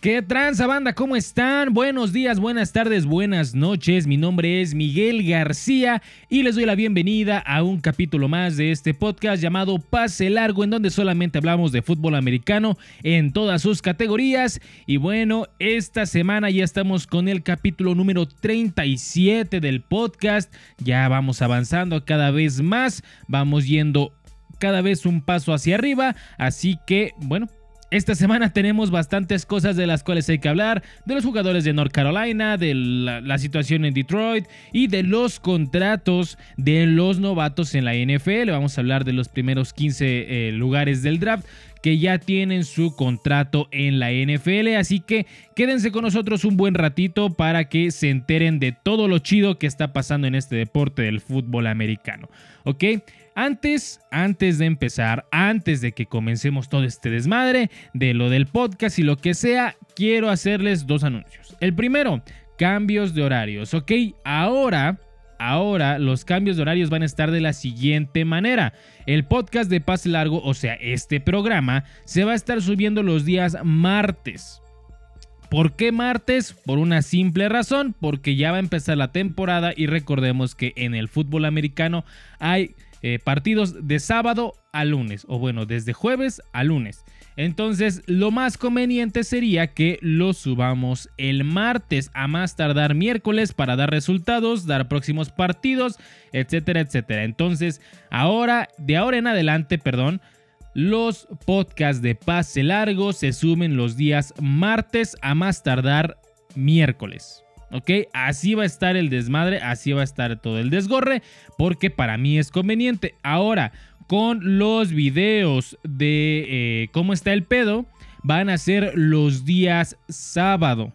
¿Qué tranza banda? ¿Cómo están? Buenos días, buenas tardes, buenas noches. Mi nombre es Miguel García y les doy la bienvenida a un capítulo más de este podcast llamado Pase Largo en donde solamente hablamos de fútbol americano en todas sus categorías. Y bueno, esta semana ya estamos con el capítulo número 37 del podcast. Ya vamos avanzando cada vez más, vamos yendo cada vez un paso hacia arriba. Así que, bueno, esta semana tenemos bastantes cosas de las cuales hay que hablar, de los jugadores de North Carolina, de la, situación en Detroit y de los contratos de los novatos en la NFL. Vamos a hablar de los primeros 15 eh, lugares del draft que ya tienen su contrato en la NFL. Así que quédense con nosotros un buen ratito para que se enteren de todo lo chido que está pasando en este deporte del fútbol americano. ¿Ok? Antes, antes de empezar, antes de que comencemos todo este desmadre de lo del podcast y lo que sea, quiero hacerles dos anuncios. El primero, cambios de horarios, ¿ok? Ahora, ahora los cambios de horarios van a estar de la siguiente manera. El podcast de Pase Largo, o sea, este programa, se va a estar subiendo los días martes. ¿Por qué martes? Por una simple razón, porque ya va a empezar la temporada y recordemos que en el fútbol americano hay eh, partidos de sábado a lunes, o bueno, desde jueves a lunes. Entonces, lo más conveniente sería que lo subamos el martes, a más tardar miércoles para dar resultados, dar próximos partidos, etcétera, etcétera. Entonces, ahora, de ahora en adelante, perdón, los podcasts de pase largo se sumen los días martes, a más tardar miércoles. ¿Ok? Así va a estar el desmadre, así va a estar todo el desgorre, porque para mí es conveniente. Ahora, con los videos de eh, cómo está el pedo, van a ser los días sábado.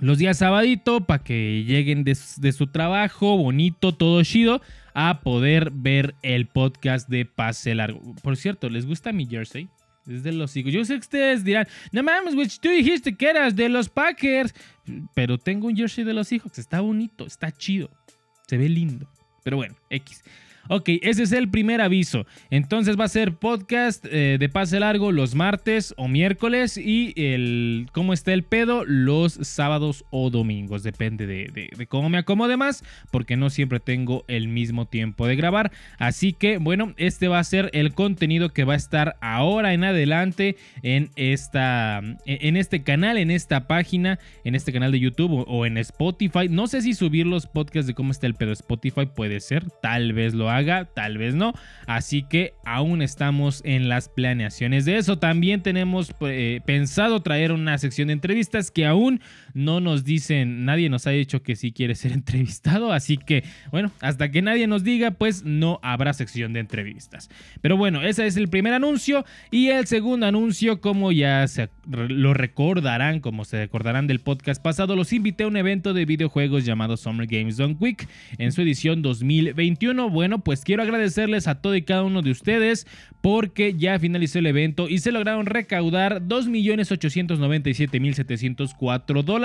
Los días sabadito para que lleguen de, de, su trabajo, bonito, todo chido, a poder ver el podcast de Pase Largo. Por cierto, ¿les gusta mi jersey? Es de los hijos. Yo sé que ustedes dirán, no mames, güey, tú dijiste que eras de los Packers. Pero tengo un jersey de los hijos. Está bonito, está chido. Se ve lindo. Pero bueno, X. Ok, ese es el primer aviso. Entonces va a ser podcast eh, de pase largo los martes o miércoles y el cómo está el pedo los sábados o domingos. Depende de, cómo me acomode más, porque no siempre tengo el mismo tiempo de grabar. Así que bueno, este va a ser el contenido que va a estar ahora en adelante en, esta, en este canal, en esta página, en este canal de YouTube o, o en Spotify. No sé si subir los podcasts de cómo está el pedo Spotify puede ser, tal vez lo haga tal vez no. Así que aún estamos en las planeaciones de eso. También tenemos eh, pensado traer una sección de entrevistas que aún no nos dicen, nadie nos ha dicho que sí quiere ser entrevistado. Así que, bueno, hasta que nadie nos diga, pues no habrá sección de entrevistas. Pero bueno, ese es el primer anuncio. Y el segundo anuncio, como ya se lo recordarán, como se recordarán del podcast pasado, los invité a un evento de videojuegos llamado Summer Games Done Quick en su edición 2021. Bueno, pues quiero agradecerles a todo y cada uno de ustedes porque ya finalizó el evento y se lograron recaudar 2.897.704 dólares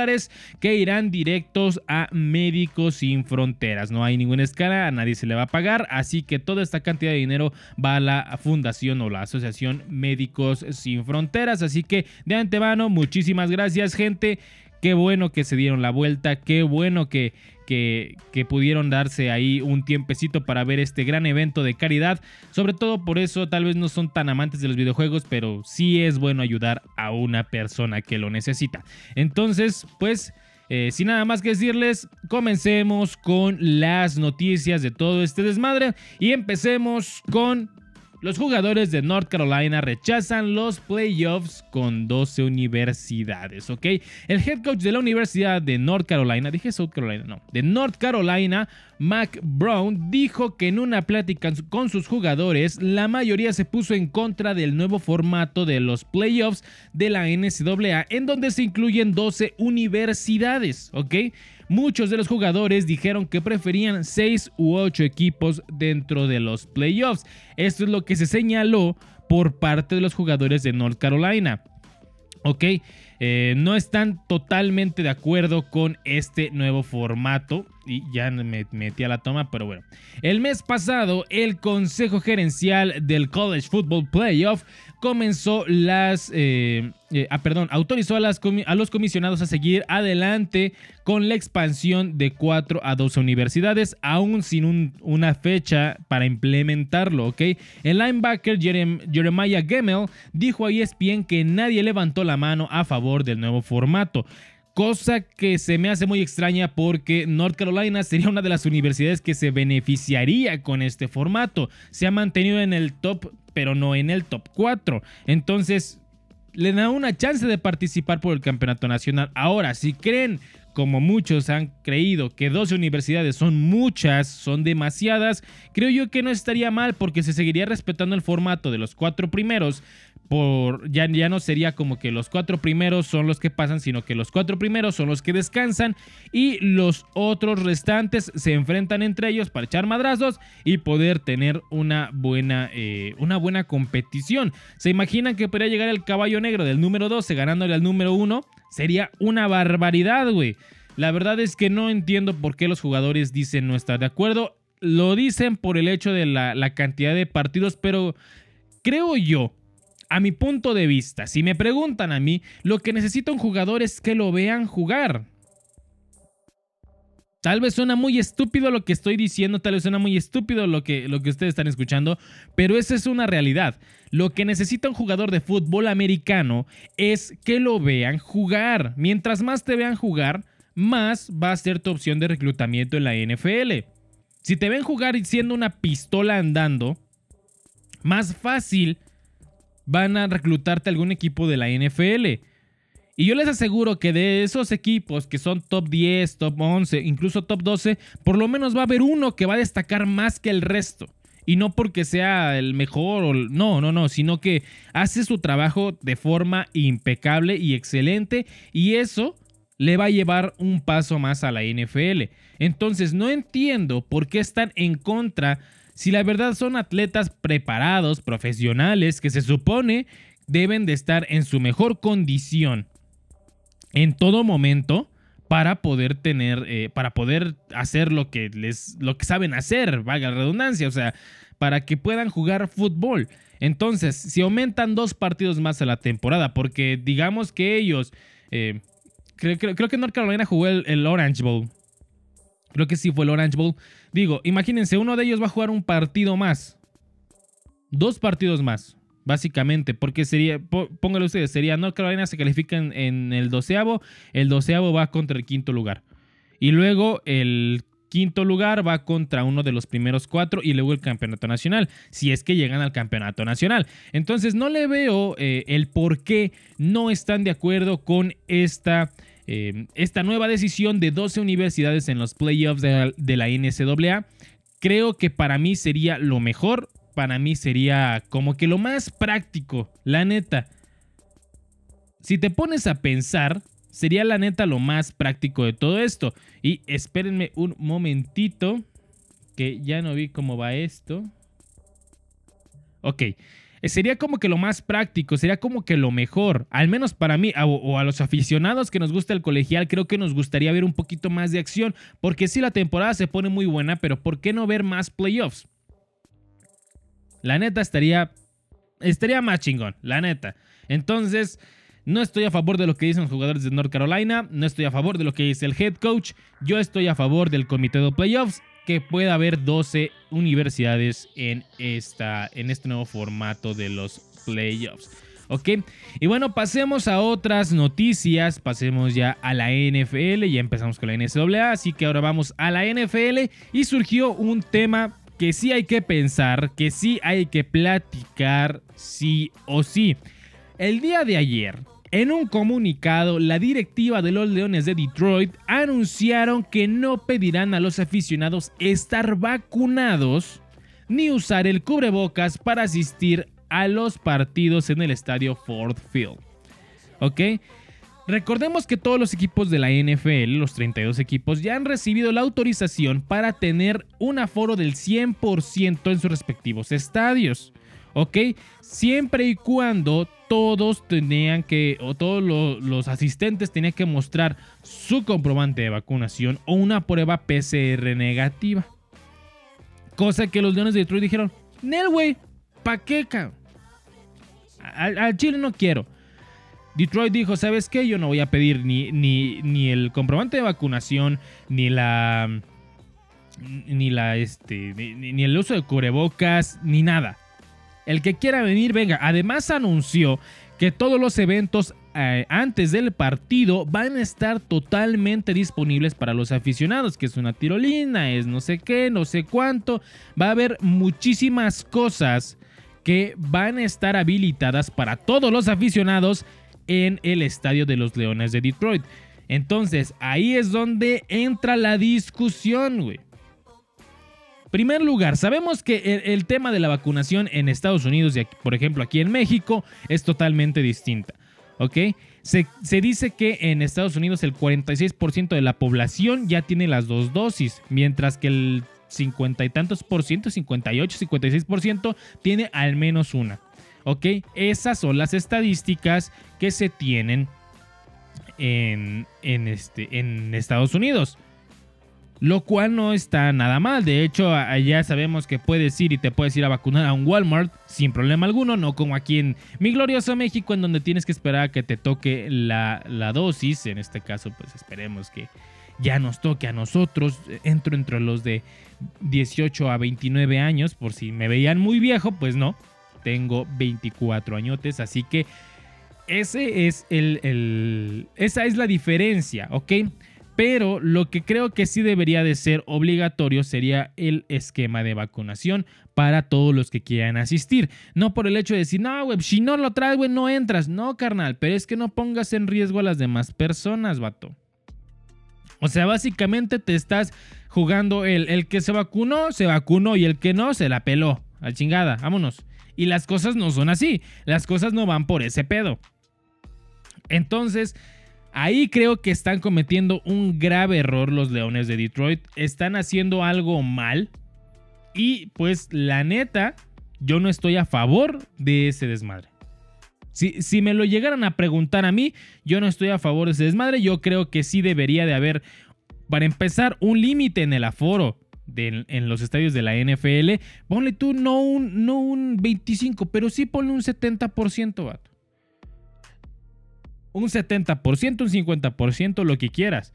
que irán directos a Médicos Sin Fronteras. No hay ninguna escala, a nadie se le va a pagar, así que toda esta cantidad de dinero va a la fundación o la asociación Médicos Sin Fronteras. Así que de antemano, muchísimas gracias gente. Qué bueno que se dieron la vuelta, qué bueno que, que, pudieron darse ahí un tiempecito para ver este gran evento de caridad. Sobre todo por eso tal vez no son tan amantes de los videojuegos, pero sí es bueno ayudar a una persona que lo necesita. Entonces, pues... Eh, sin nada más que decirles, comencemos con las noticias de todo este desmadre y empecemos con los jugadores de North Carolina rechazan los playoffs con 12 universidades, ¿ok? El head coach de la Universidad de North Carolina, dije South Carolina, no, de North Carolina, Mac Brown, dijo que en una plática con sus jugadores, la mayoría se puso en contra del nuevo formato de los playoffs de la NCAA, en donde se incluyen 12 universidades, ¿ok? Muchos de los jugadores dijeron que preferían 6 u 8 equipos dentro de los playoffs. Esto es lo que se señaló por parte de los jugadores de North Carolina. Ok, eh, no están totalmente de acuerdo con este nuevo formato. Y ya me metí a la toma, pero bueno. El mes pasado, el Consejo Gerencial del College Football Playoff comenzó las... Eh, eh, ah, perdón, autorizó a, los comisionados a seguir adelante con la expansión de 4 a 12 universidades, aún sin una fecha para implementarlo, ¿ok? El linebacker Jeremiah Gemmel dijo a ESPN que nadie levantó la mano a favor del nuevo formato. Cosa que se me hace muy extraña porque North Carolina sería una de las universidades que se beneficiaría con este formato. Se ha mantenido en el top, pero no en el top 4. Entonces, le da una chance de participar por el campeonato nacional. Ahora, si creen como muchos han creído que 12 universidades son muchas, son demasiadas, creo yo que no estaría mal porque se seguiría respetando el formato de los cuatro primeros. Por, ya, ya no sería como que los cuatro primeros son los que pasan, sino que los cuatro primeros son los que descansan y los otros restantes se enfrentan entre ellos para echar madrazos y poder tener una buena, eh, una buena competición. ¿Se imaginan que podría llegar el caballo negro del número 12 ganándole al número 1? Sería una barbaridad, güey. La verdad es que no entiendo por qué los jugadores dicen no estar de acuerdo. Lo dicen por el hecho de la, cantidad de partidos, pero creo yo, a mi punto de vista, si me preguntan a mí, lo que necesita un jugador es que lo vean jugar. Tal vez suena muy estúpido lo que estoy diciendo, tal vez suena muy estúpido lo que, lo que ustedes están escuchando, pero esa es una realidad. Lo que necesita un jugador de fútbol americano es que lo vean jugar. Mientras más te vean jugar, más va a ser tu opción de reclutamiento en la NFL. Si te ven jugar siendo una pistola andando, más fácil van a reclutarte algún equipo de la NFL. Y yo les aseguro que de esos equipos que son top 10, top 11, incluso top 12, por lo menos va a haber uno que va a destacar más que el resto. Y no porque sea el mejor, o, no, no, no, sino que hace su trabajo de forma impecable y excelente. Y eso le va a llevar un paso más a la NFL. Entonces no entiendo por qué están en contra si la verdad son atletas preparados, profesionales, que se supone deben de estar en su mejor condición en todo momento para poder tener, eh, para poder hacer lo que les, lo que saben hacer, valga la redundancia, o sea, para que puedan jugar fútbol. Entonces, si aumentan dos partidos más a la temporada, porque digamos que ellos, eh, creo, que North Carolina jugó el, el Orange Bowl. Creo que sí fue el Orange Bowl. Digo, imagínense, uno de ellos va a jugar un partido más. Dos partidos más básicamente, porque sería, póngale ustedes, sería North Carolina se califica en, el doceavo, el doceavo va contra el quinto lugar. Y luego el quinto lugar va contra uno de los primeros cuatro y luego el campeonato nacional, si es que llegan al campeonato nacional. Entonces no le veo eh, el por qué no están de acuerdo con esta... Eh, esta nueva decisión de 12 universidades en los playoffs de, de la NCAA, creo que para mí sería lo mejor para mí sería como que lo más práctico, la neta. Si te pones a pensar, sería la neta lo más práctico de todo esto. Y espérenme un momentito, que ya no vi cómo va esto. Ok, sería como que lo más práctico, sería como que lo mejor, al menos para mí o, a los aficionados que nos gusta el colegial, creo que nos gustaría ver un poquito más de acción, porque si la temporada se pone muy buena, pero ¿por qué no ver más playoffs? La neta estaría, estaría más chingón, la neta. Entonces, no estoy a favor de lo que dicen los jugadores de North Carolina, no estoy a favor de lo que dice el head coach, yo estoy a favor del comité de playoffs, que pueda haber 12 universidades en, esta, en este nuevo formato de los playoffs. ¿Ok? Y bueno, pasemos a otras noticias. Pasemos ya a la NFL. Ya empezamos con la NCAA. Así que ahora vamos a la NFL. Y surgió un tema que sí hay que pensar, que sí hay que platicar, sí o sí. El día de ayer, en un comunicado, la directiva de los Leones de Detroit anunciaron que no pedirán a los aficionados estar vacunados ni usar el cubrebocas para asistir a los partidos en el estadio Ford Field. ¿Ok? Recordemos que todos los equipos de la NFL, los 32 equipos, ya han recibido la autorización para tener un aforo del 100% en sus respectivos estadios. ¿ok? Siempre y cuando todos tenían que, o todos los, asistentes tenían que mostrar su comprobante de vacunación o una prueba PCR negativa. Cosa que los Leones de Detroit dijeron, Nel, güey, ¿pa' qué, cabrón? Al, Chile no quiero. Detroit dijo, ¿sabes qué? Yo no voy a pedir ni, ni, ni el comprobante de vacunación, ni la... Ni la, este, ni el uso de cubrebocas, ni nada. El que quiera venir, venga. Además anunció que todos los eventos eh, antes del partido van a estar totalmente disponibles para los aficionados, que es una tirolina, es no sé qué, no sé cuánto. Va a haber muchísimas cosas que van a estar habilitadas para todos los aficionados en el estadio de los Leones de Detroit. Entonces, ahí es donde entra la discusión, güey. Primer lugar, sabemos que el, tema de la vacunación en Estados Unidos y, por ejemplo, aquí en México es totalmente distinta. ¿Ok? Se, dice que en Estados Unidos el 46% de la población ya tiene las dos dosis, mientras que el 50 y tantos por ciento, 58, 56 por ciento, tiene al menos una. ¿Ok? Esas son las estadísticas que se tienen en, en, este, en Estados Unidos lo cual no está nada mal. De hecho, allá sabemos que puedes ir y te puedes ir a vacunar a un Walmart sin problema alguno, no como aquí en mi glorioso México, en donde tienes que esperar a que te toque la, dosis. En este caso, pues esperemos que ya nos toque a nosotros. Entro entre los de 18 a 29 años, por si me veían muy viejo, pues no. Tengo 24 añotes, así que ese es el, el, esa es la diferencia, ¿ok? Pero lo que creo que sí debería de ser obligatorio sería el esquema de vacunación para todos los que quieran asistir. No por el hecho de decir, no, güey, si no lo traes, güey, no entras. No, carnal, pero es que no pongas en riesgo a las demás personas, vato. O sea, básicamente te estás jugando el, el que se vacunó, se vacunó y el que no, se la peló. A chingada, vámonos. Y las cosas no son así. Las cosas no van por ese pedo. Entonces, Ahí creo que están cometiendo un grave error los Leones de Detroit. Están haciendo algo mal. Y pues la neta, yo no estoy a favor de ese desmadre. Si, si, me lo llegaran a preguntar a mí, yo no estoy a favor de ese desmadre. Yo creo que sí debería de haber, para empezar, un límite en el aforo. en los estadios de la NFL, ponle tú no un, no un 25, pero sí ponle un 70%, vato un 70%, un 50%, lo que quieras.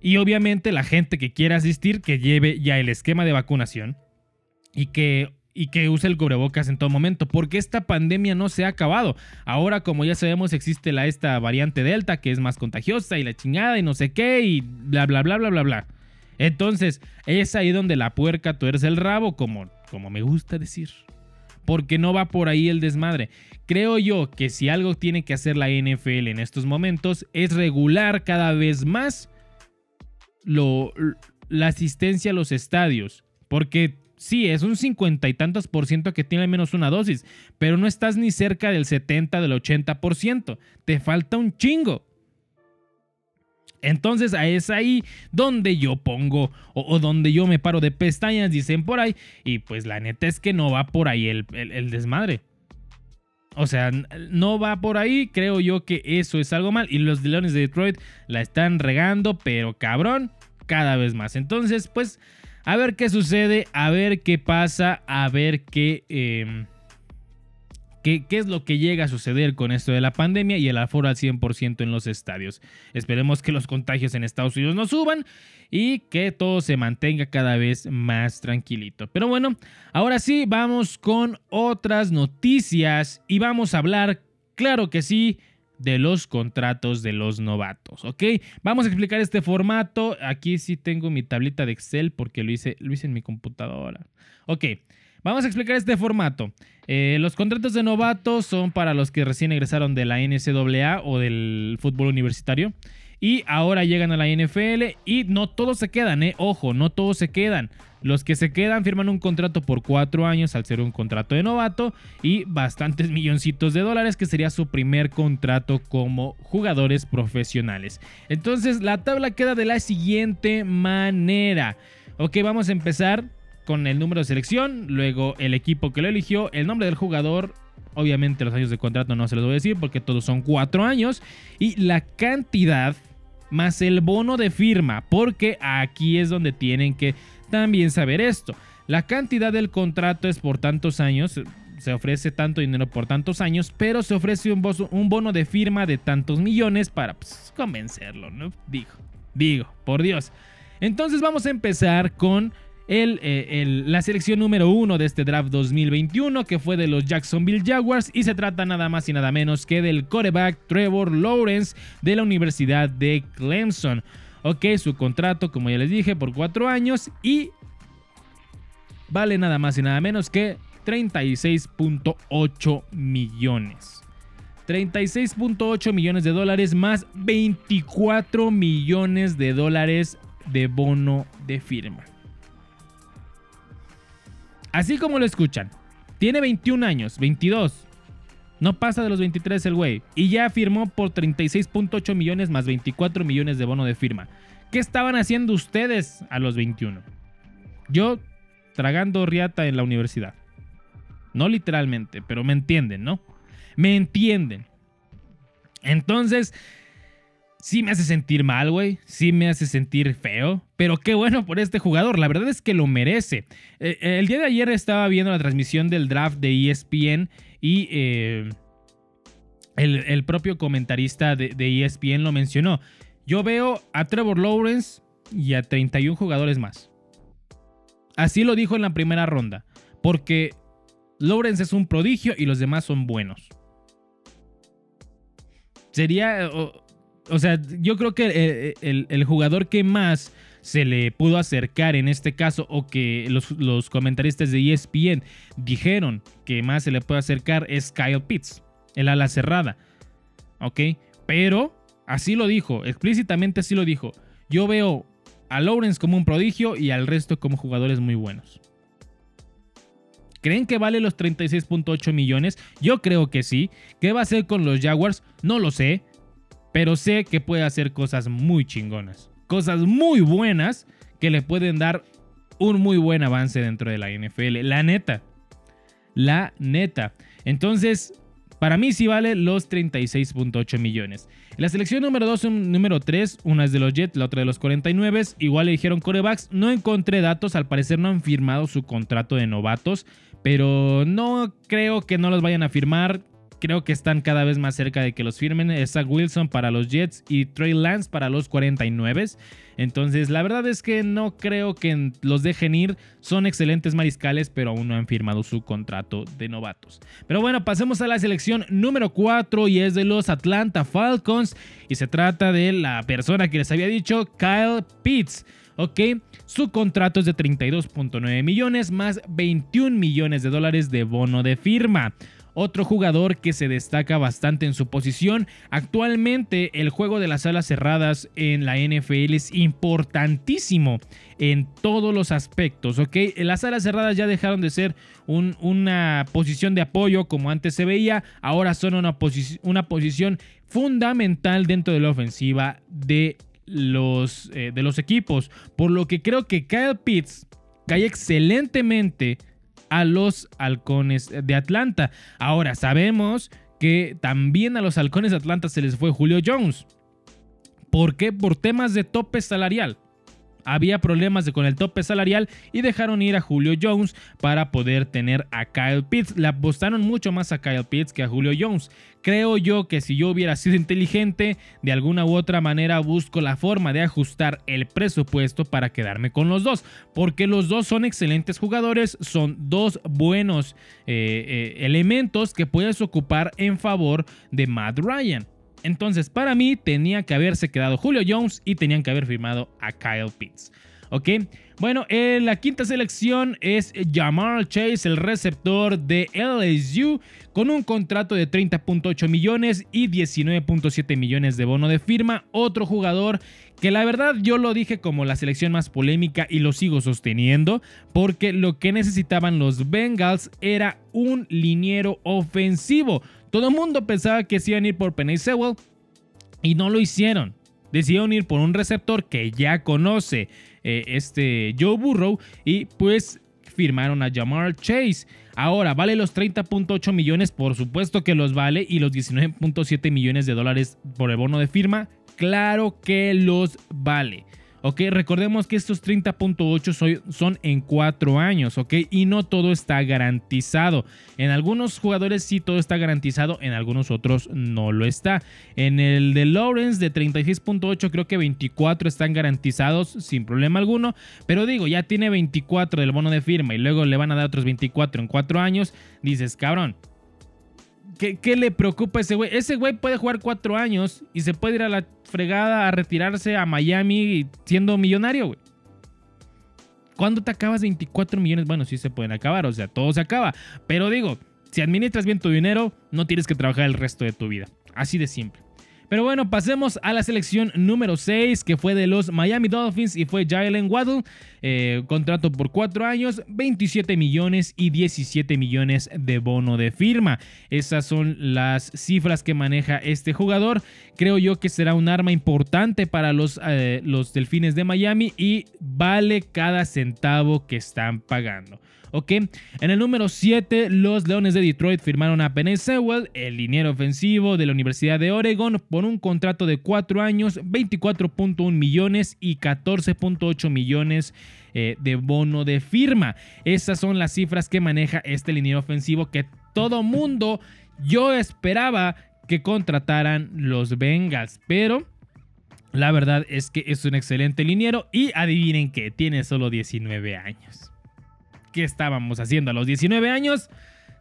Y obviamente la gente que quiera asistir, que lleve ya el esquema de vacunación y que, y que use el cubrebocas en todo momento, porque esta pandemia no se ha acabado. Ahora, como ya sabemos, existe la, esta variante Delta que es más contagiosa y la chingada y no sé qué y bla, bla, bla, bla, bla, bla. Entonces, es ahí donde la puerca tuerce el rabo, como, como me gusta decir porque no va por ahí el desmadre. Creo yo que si algo tiene que hacer la NFL en estos momentos es regular cada vez más la asistencia a los estadios, porque sí, es un cincuenta y tantos por ciento que tiene al menos una dosis, pero no estás ni cerca del 70, del 80 por ciento. Te falta un chingo. Entonces es ahí donde yo pongo o, donde yo me paro de pestañas, dicen por ahí. Y pues la neta es que no va por ahí el, desmadre. O sea, no va por ahí, creo yo que eso es algo mal. Y los Leones de Detroit la están regando, pero cabrón, cada vez más. Entonces, pues, a ver qué sucede, a ver qué pasa, a ver qué... ¿Qué, es lo que llega a suceder con esto de la pandemia y el aforo al 100% en los estadios? Esperemos que los contagios en Estados Unidos no suban y que todo se mantenga cada vez más tranquilito. Pero bueno, ahora sí, vamos con otras noticias y vamos a hablar, claro que sí, de los contratos de los novatos, ¿ok? Vamos a explicar este formato. Aquí sí tengo mi tablita de Excel porque lo hice, lo hice en mi computadora. Ok. Vamos a explicar este formato. Eh, los contratos de novatos son para los que recién egresaron de la NCAA o del fútbol universitario. Y ahora llegan a la NFL y no todos se quedan, eh. Ojo, no todos se quedan. Los que se quedan firman un contrato por cuatro años al ser un contrato de novato y bastantes milloncitos de dólares que sería su primer contrato como jugadores profesionales. Entonces la tabla queda de la siguiente manera. Ok, vamos a empezar con el número de selección, luego el equipo que lo eligió, el nombre del jugador, obviamente los años de contrato no se los voy a decir porque todos son cuatro años, y la cantidad más el bono de firma, porque aquí es donde tienen que también saber esto. La cantidad del contrato es por tantos años, se ofrece tanto dinero por tantos años, pero se ofrece un, bono de firma de tantos millones para pues, convencerlo, ¿no? Digo, digo, por Dios. Entonces vamos a empezar con eh, la selección número uno de este draft 2021, que fue de los Jacksonville Jaguars, y se trata nada más y nada menos que del coreback Trevor Lawrence de la Universidad de Clemson. Ok, su contrato, como ya les dije, por cuatro años y vale nada más y nada menos que 36.8 millones. 36.8 millones de dólares más 24 millones de dólares de bono de firma. Así como lo escuchan, tiene 21 años, 22. No pasa de los 23 el güey. Y ya firmó por 36.8 millones más 24 millones de bono de firma. ¿Qué estaban haciendo ustedes a los 21? Yo tragando riata en la universidad. No literalmente, pero me entienden, ¿no? Me entienden. Entonces, sí me hace sentir mal, güey. Sí me hace sentir feo. Pero qué bueno por este jugador. La verdad es que lo merece. Eh, eh, el día de ayer estaba viendo la transmisión del draft de ESPN y eh, el, propio comentarista de, de ESPN lo mencionó. Yo veo a Trevor Lawrence y a 31 jugadores más. Así lo dijo en la primera ronda. Porque Lawrence es un prodigio y los demás son buenos. Sería, o, sea, yo creo que el, jugador que más se le pudo acercar en este caso o que los, comentaristas de ESPN dijeron que más se le puede acercar es Kyle Pitts, el ala cerrada. ¿Ok? Pero así lo dijo, explícitamente así lo dijo. Yo veo a Lawrence como un prodigio y al resto como jugadores muy buenos. ¿Creen que vale los 36.8 millones? Yo creo que sí. ¿Qué va a hacer con los Jaguars? No lo sé. Pero sé que puede hacer cosas muy chingonas. Cosas muy buenas que le pueden dar un muy buen avance dentro de la NFL. La neta. La neta. Entonces, para mí sí vale los 36.8 millones. La selección número 2 y número 3, una es de los Jets, la otra de los 49. Igual le dijeron corebacks. No encontré datos, al parecer no han firmado su contrato de novatos pero no creo que no los vayan a firmar. Creo que están cada vez más cerca de que los firmen. Zach Wilson para los Jets y Trey Lance para los 49. Entonces, la verdad es que no creo que los dejen ir. Son excelentes mariscales, pero aún no han firmado su contrato de novatos. Pero bueno, pasemos a la selección número 4 y es de los Atlanta Falcons. Y se trata de la persona que les había dicho, Kyle Pitts. ¿ok? Su contrato es de 32.9 millones más 21 millones de dólares de bono de firma. Otro jugador que se destaca bastante en su posición. Actualmente el juego de las alas cerradas en la NFL es importantísimo en todos los aspectos, ¿ok? Las alas cerradas ya dejaron de ser una posición de apoyo como antes se veía, ahora son una, posición fundamental dentro de la ofensiva eh, de los equipos. Por lo que creo que Kyle Pitts cae excelentemente a los halcones de Atlanta. Ahora, sabemos que también a los halcones de Atlanta se les fue Julio Jones. ¿Por qué? Por temas de tope salarial había problemas con el tope salarial y dejaron ir a Julio Jones para poder tener a Kyle Pitts. Le apostaron mucho más a Kyle Pitts que a Julio Jones. Creo yo que si yo hubiera sido inteligente, de alguna u otra manera busco la forma de ajustar el presupuesto para quedarme con los dos, porque los dos son excelentes jugadores, son dos buenos eh, eh, elementos que puedes ocupar en favor de Matt Ryan. Entonces, para mí, tenía que haberse quedado Julio Jones y tenían que haber firmado a Kyle Pitts. ¿Ok? Bueno, en la quinta selección es Jamal Chase, el receptor de LSU, con un contrato de 30.8 millones y 19.7 millones de bono de firma. Otro jugador que la verdad yo lo dije como la selección más polémica y lo sigo sosteniendo, porque lo que necesitaban los Bengals era un liniero ofensivo. Todo el mundo pensaba que se iban a ir por Penny Sewell y no lo hicieron. Decidieron ir por un receptor que ya conoce eh, este Joe Burrow y pues firmaron a Jamar Chase. Ahora, ¿vale los 30.8 millones? Por supuesto que los vale. ¿Y los 19.7 millones de dólares por el bono de firma? Claro que los vale. ¿Ok? Recordemos que estos 30.8 son en 4 años, ¿ok? Y no todo está garantizado. En algunos jugadores sí todo está garantizado, en algunos otros no lo está. En el de Lawrence de 36.8 creo que 24 están garantizados sin problema alguno, pero digo, ya tiene 24 del bono de firma y luego le van a dar otros 24 en 4 años, dices, cabrón, ¿Qué, le preocupa a ese güey? Ese güey puede jugar cuatro años y se puede ir a la fregada a retirarse a Miami siendo millonario, güey. ¿Cuándo te acabas 24 millones? Bueno, sí se pueden acabar, o sea, todo se acaba. Pero digo, si administras bien tu dinero, no tienes que trabajar el resto de tu vida. Así de simple. Pero bueno, pasemos a la selección número 6, que fue de los Miami Dolphins y fue Jalen Waddle. Eh, contrato por 4 años, 27 millones y 17 millones de bono de firma. Esas son las cifras que maneja este jugador. Creo yo que será un arma importante para los, eh, los Delfines de Miami y vale cada centavo que están pagando. ¿Ok? En el número 7, los Leones de Detroit firmaron a Penny Sewell, el liniero ofensivo de la Universidad de Oregon, por un contrato de 4 años, 24.1 millones y 14.8 millones eh, de bono de firma. Esas son las cifras que maneja este liniero ofensivo que todo mundo yo esperaba que contrataran los Bengals, pero... La verdad es que es un excelente liniero y adivinen que tiene solo 19 años qué estábamos haciendo a los 19 años.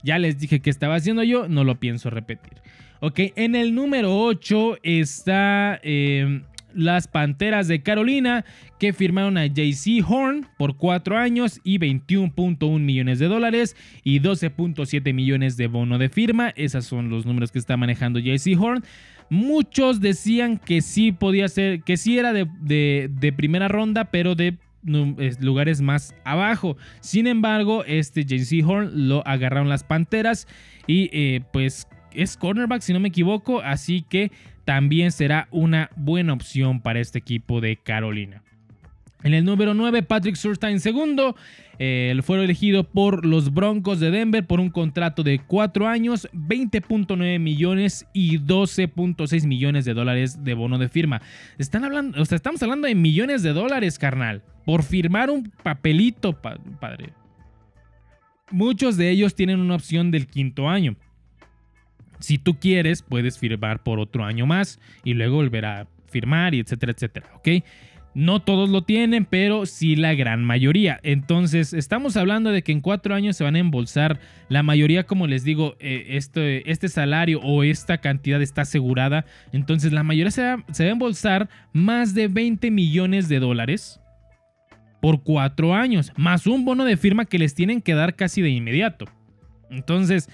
Ya les dije que estaba haciendo yo, no lo pienso repetir. Ok, en el número 8 está eh, las Panteras de Carolina que firmaron a JC Horn por 4 años y 21.1 millones de dólares y 12.7 millones de bono de firma. Esos son los números que está manejando JC Horn. Muchos decían que sí podía ser, que sí era de primera ronda, pero de lugares más abajo. Sin embargo, este JC Horn lo agarraron las Panteras y eh, pues es cornerback si no me equivoco, así que también será una buena opción para este equipo de Carolina. En el número 9, Patrick Surtain segundo. Eh, fue elegido por los Broncos de Denver por un contrato de 4 años, 20.9 millones y 12.6 millones de dólares de bono de firma. Están hablando, o sea, estamos hablando de millones de dólares, carnal, por firmar un papelito, padre. Muchos de ellos tienen una opción del quinto año. Si tú quieres, puedes firmar por otro año más y luego volver a firmar y etcétera, etcétera, ¿ok? No todos lo tienen, pero sí la gran mayoría. Entonces, estamos hablando de que en cuatro años se van a embolsar. La mayoría, como les digo, eh, este, salario o esta cantidad está asegurada. Entonces, la mayoría se va a embolsar más de 20 millones de dólares por cuatro años, más un bono de firma que les tienen que dar casi de inmediato. Entonces,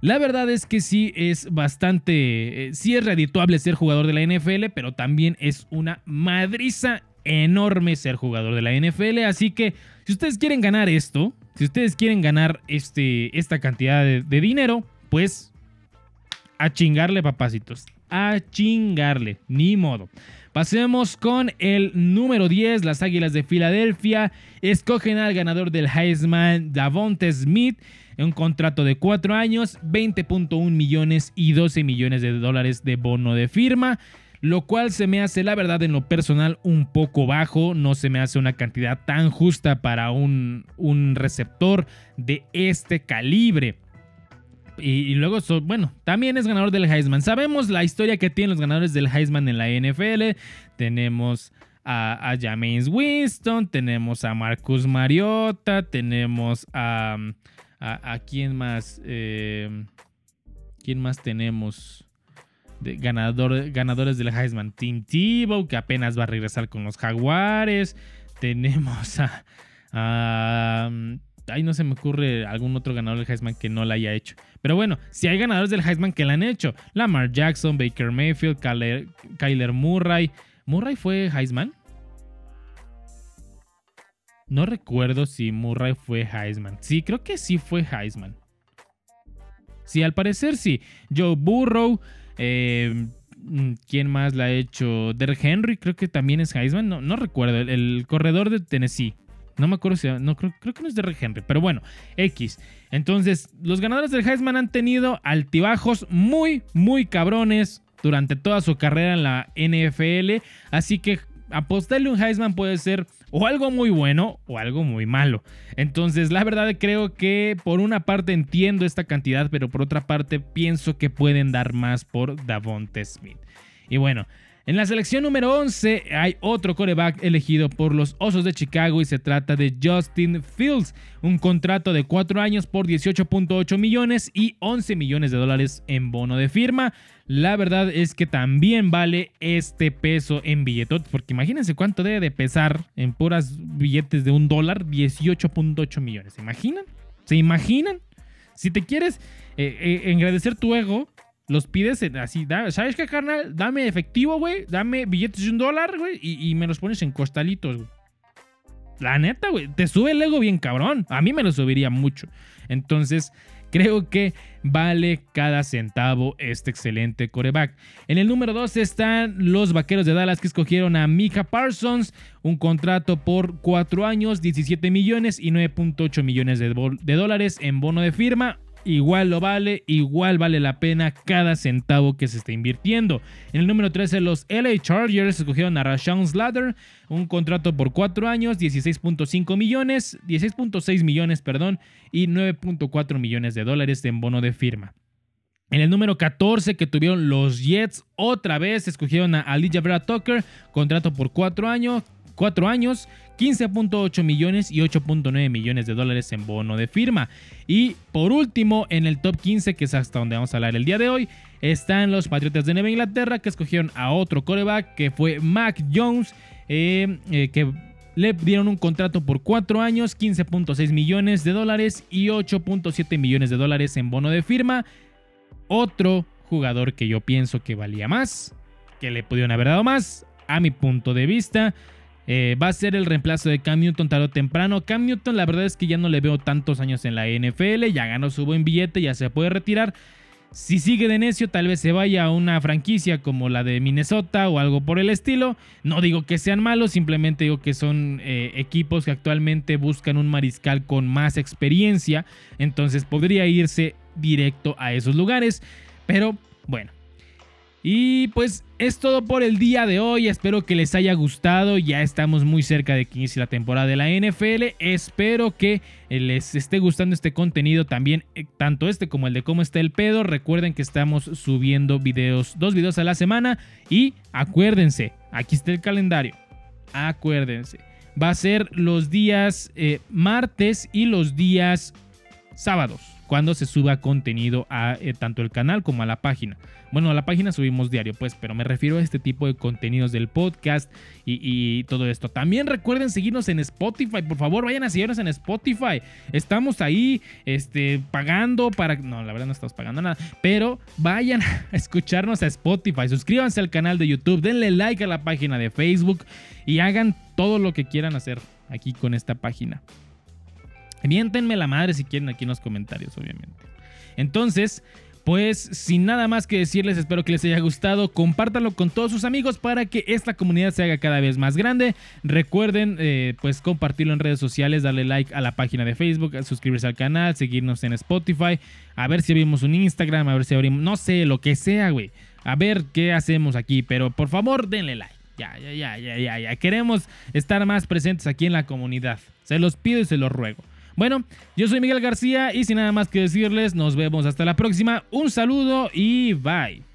la verdad es que sí es bastante, eh, sí es redituable ser jugador de la NFL, pero también es una madriza enorme ser jugador de la NFL. Así que si ustedes quieren ganar esto, si ustedes quieren ganar este, esta cantidad de, de dinero, pues a chingarle, papacitos. A chingarle, ni modo. Pasemos con el número 10, las Águilas de Filadelfia. Escogen al ganador del Heisman, Davonte Smith un contrato de 4 años, 20.1 millones y 12 millones de dólares de bono de firma. Lo cual se me hace, la verdad, en lo personal un poco bajo. No se me hace una cantidad tan justa para un, un receptor de este calibre. Y, luego, bueno, también es ganador del Heisman. Sabemos la historia que tienen los ganadores del Heisman en la NFL. Tenemos a, a James Winston, tenemos a Marcus Mariota, tenemos a, ¿A, quién más? Eh, ¿Quién más tenemos? Ganador, ganadores del Heisman. Tim Tebow, que apenas va a regresar con los Jaguares. Tenemos a Ahí no se me ocurre algún otro ganador del Heisman que no la haya hecho. Pero bueno, si hay ganadores del Heisman que la han hecho. Lamar Jackson, Baker Mayfield, Kyler, Murray. ¿Murray fue Heisman? No recuerdo si Murray fue Heisman. Sí, creo que sí fue Heisman. Sí, al parecer sí. Joe Burrow. Eh, ¿Quién más la ha hecho? Der Henry, creo que también es Heisman. No, no recuerdo. El, corredor de Tennessee. No me acuerdo si. No, creo, creo que no es de Henry. Pero bueno, X. Entonces, los ganadores del Heisman han tenido altibajos muy, muy cabrones durante toda su carrera en la NFL. Así que apostarle un Heisman puede ser o algo muy bueno o algo muy malo. Entonces, la verdad creo que por una parte entiendo esta cantidad, pero por otra parte pienso que pueden dar más por Davonte Smith. Y bueno, en la selección número 11 hay otro coreback elegido por los Osos de Chicago y se trata de Justin Fields, un contrato de 4 años por 18.8 millones y 11 millones de dólares en bono de firma. La verdad es que también vale este peso en billetot, porque imagínense cuánto debe de pesar en puras billetes de un dólar, 18.8 millones. ¿Se imaginan? ¿Se imaginan? Si te quieres eh, eh, tu ego, los pides así, ¿sabes qué, carnal? Dame efectivo, güey. Dame billetes de un dólar, güey. Y, me los pones en costalitos, güey. La neta, güey. Te sube el ego bien cabrón. A mí me lo subiría mucho. Entonces, creo que vale cada centavo este excelente coreback. En el número 2 están los vaqueros de Dallas que escogieron a Mika Parsons. Un contrato por 4 años, 17 millones y 9.8 millones de, de dólares en bono de firma igual lo vale, igual vale la pena cada centavo que se está invirtiendo. En el número 13, los LA Chargers escogieron a Rashawn Slater, un contrato por 4 años, 16.5 millones, 16.6 millones, perdón, y 9.4 millones de dólares en bono de firma. En el número 14 que tuvieron los Jets, otra vez escogieron a Elijah Brad Tucker, contrato por 4 años, 4 años, 15.8 millones y 8.9 millones de dólares en bono de firma. Y por último, en el top 15, que es hasta donde vamos a hablar el día de hoy, están los Patriotas de Nueva Inglaterra, que escogieron a otro coreback, que fue Mac Jones, eh, eh, que le dieron un contrato por 4 años, 15.6 millones de dólares y 8.7 millones de dólares en bono de firma. Otro jugador que yo pienso que valía más, que le pudieron haber dado más, a mi punto de vista. Eh, va a ser el reemplazo de Cam Newton tarde o temprano. Cam Newton la verdad es que ya no le veo tantos años en la NFL, ya ganó su buen billete, ya se puede retirar. Si sigue de necio, tal vez se vaya a una franquicia como la de Minnesota o algo por el estilo. No digo que sean malos, simplemente digo que son eh, equipos que actualmente buscan un mariscal con más experiencia. Entonces podría irse directo a esos lugares. Pero bueno, y pues es todo por el día de hoy. Espero que les haya gustado. Ya estamos muy cerca de que inicie la temporada de la NFL. Espero que les esté gustando este contenido también, eh, tanto este como el de cómo está el pedo. Recuerden que estamos subiendo videos, dos videos a la semana. Y acuérdense, aquí está el calendario. Acuérdense, va a ser los días eh, martes y los días sábados cuando se suba contenido a eh, tanto el canal como a la página. Bueno, a la página subimos diario, pues, pero me refiero a este tipo de contenidos del podcast y, todo esto. También recuerden seguirnos en Spotify, por favor, vayan a seguirnos en Spotify. Estamos ahí, este, pagando para... No, la verdad no estamos pagando nada, pero vayan a escucharnos a Spotify, suscríbanse al canal de YouTube, denle like a la página de Facebook y hagan todo lo que quieran hacer aquí con esta página. Miéntenme la madre si quieren aquí en los comentarios, obviamente. Entonces, pues sin nada más que decirles, espero que les haya gustado. Compártanlo con todos sus amigos para que esta comunidad se haga cada vez más grande. Recuerden, eh, pues compartirlo en redes sociales, darle like a la página de Facebook, suscribirse al canal, seguirnos en Spotify, a ver si abrimos un Instagram, a ver si abrimos, no sé, lo que sea, güey. A ver qué hacemos aquí, pero por favor denle like. Ya, ya, ya, ya, ya, ya. Queremos estar más presentes aquí en la comunidad. Se los pido y se los ruego. Bueno, yo soy Miguel García y sin nada más que decirles, nos vemos hasta la próxima. Un saludo y bye.